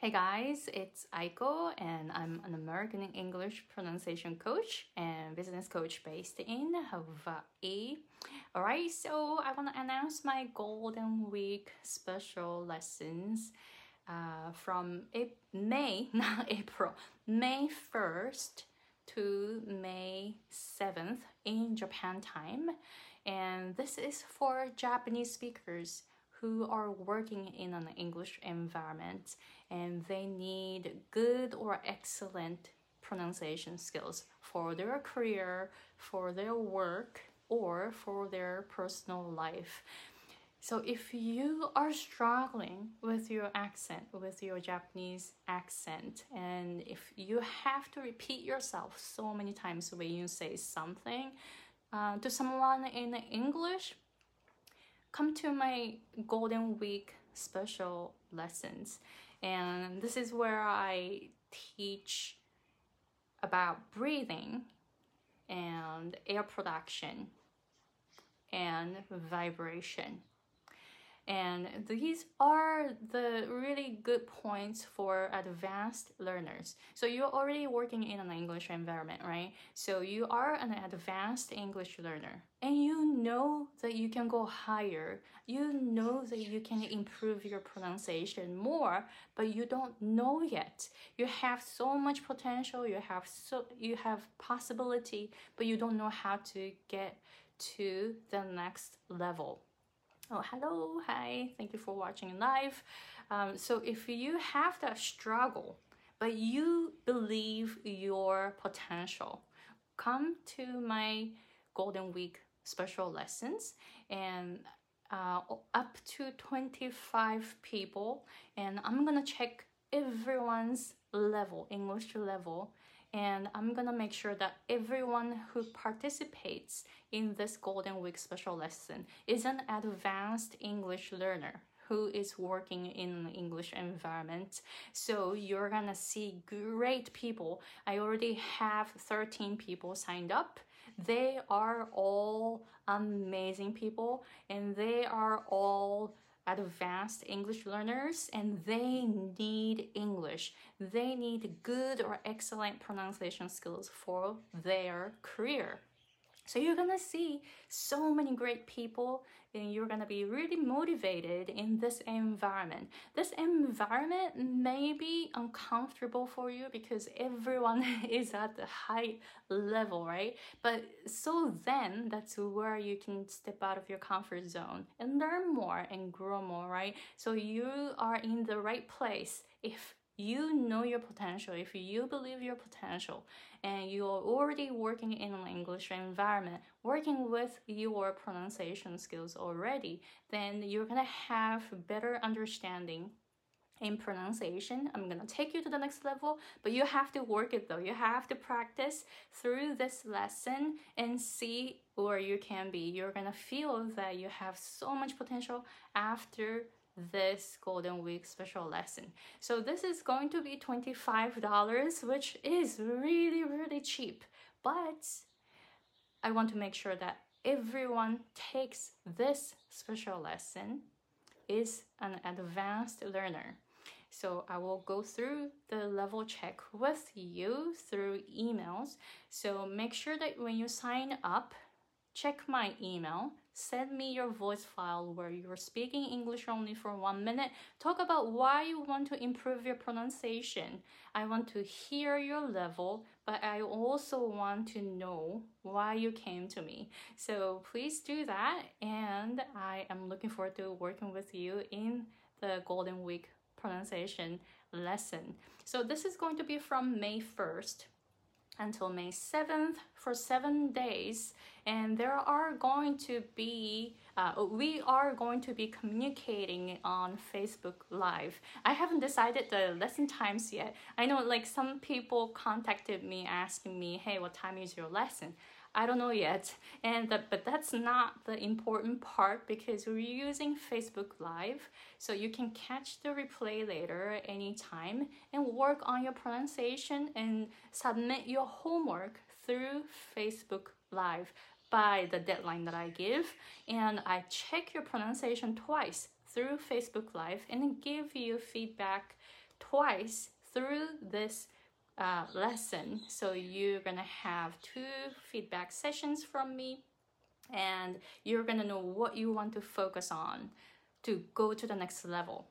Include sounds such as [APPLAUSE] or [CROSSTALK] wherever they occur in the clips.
Hey guys, it's Aiko and I'm an American English pronunciation coach and business coach based in Hawaii. Alright, so I want to announce my Golden Week special lessons uh, from May, [LAUGHS] not April, May 1st to May 7th in Japan time. And this is for Japanese speakers who are working in an English environment and they need good or excellent pronunciation skills for their career, for their work, or for their personal life. So if you are struggling with your accent, with your Japanese accent, and if you have to repeat yourself so many times when you say something uh, to someone in English, come to my Golden Week special lessons. And this is where I teach about breathing and air production and vibration. And these are the really good points for advanced learners. So you're already working in an English environment, right? So you are an advanced English learner and you that you can go higher. You know that you can improve your pronunciation more, but you don't know yet. You have so much potential, you have so you have possibility, but you don't know how to get to the next level. Oh, hello, hi, thank you for watching live. Um, so if you have that struggle, but you believe your potential, come to my Golden Week special lessons and uh, up to 25 people and I'm gonna check everyone's level, English level and I'm gonna make sure that everyone who participates in this Golden Week special lesson is an advanced English learner who is working in English environment. So you're gonna see great people. I already have 13 people signed up. They are all amazing people and they are all advanced English learners and they need English. They need good or excellent pronunciation skills for their career. So you're gonna see so many great people and you're gonna be really motivated in this environment. This environment may be uncomfortable for you because everyone [LAUGHS] is at the high level, right? But so then that's where you can step out of your comfort zone and learn more and grow more, right? So you are in the right place if you know your potential, if you believe your potential, and you are already working in an English environment, working with your pronunciation skills already, then you're gonna have better understanding in pronunciation. I'm gonna take you to the next level, but you have to work it though. You have to practice through this lesson and see where you can be. You're gonna feel that you have so much potential after this Golden Week special lesson. So this is going to be $25, which is really, really cheap. But I want to make sure that everyone takes this special lesson is an advanced learner. So I will go through the level check with you through emails. So make sure that when you sign up, check my email Send me your voice file where you're speaking English only for one minute. Talk about why you want to improve your pronunciation. I want to hear your level, but I also want to know why you came to me. So please do that. And I am looking forward to working with you in the Golden Week pronunciation lesson. So this is going to be from May 1st until May 7th for seven days. And there are going to be, uh, we are going to be communicating on Facebook Live. I haven't decided the lesson times yet. I know like some people contacted me asking me, hey, what time is your lesson? I don't know yet. And the, but that's not the important part because we're using Facebook Live, so you can catch the replay later anytime and work on your pronunciation and submit your homework through Facebook Live by the deadline that I give. And I check your pronunciation twice through Facebook Live and give you feedback twice through this uh, lesson. So you're gonna have two feedback sessions from me and you're gonna know what you want to focus on to go to the next level.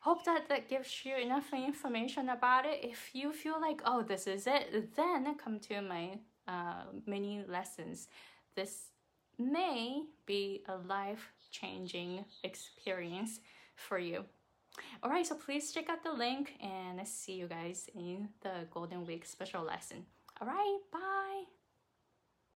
Hope that that gives you enough information about it. If you feel like, oh, this is it, then come to my uh, mini lessons. This may be a life changing experience for you. All right, so please check out the link and see you guys in the Golden Week special lesson. All right, bye.